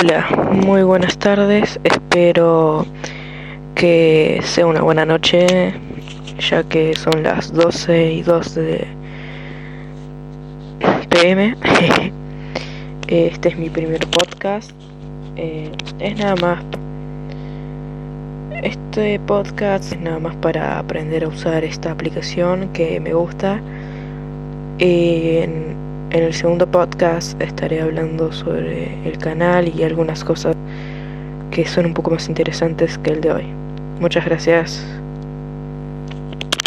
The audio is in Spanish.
Hola, muy buenas tardes. Espero que sea una buena noche, ya que son las 12 y 2 de PM. Este es mi primer podcast. Eh, es nada más. Este podcast es nada más para aprender a usar esta aplicación que me gusta. En el segundo podcast estaré hablando sobre el canal y algunas cosas que son un poco más interesantes que el de hoy. Muchas gracias.